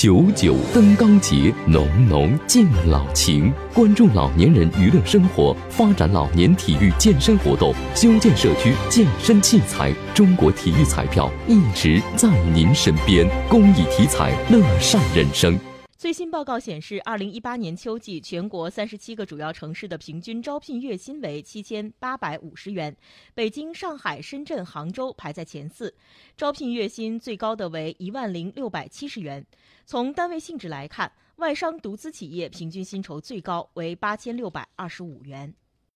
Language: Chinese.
九九登高节，浓浓敬老情。关注老年人娱乐生活，发展老年体育健身活动，修建社区健身器材。中国体育彩票一直在您身边，公益体彩，乐善人生。最新报告显示，二零一八年秋季，全国三十七个主要城市的平均招聘月薪为七千八百五十元，北京、上海、深圳、杭州排在前四，招聘月薪最高的为一万零六百七十元。从单位性质来看，外商独资企业平均薪酬最高为八千六百二十五元。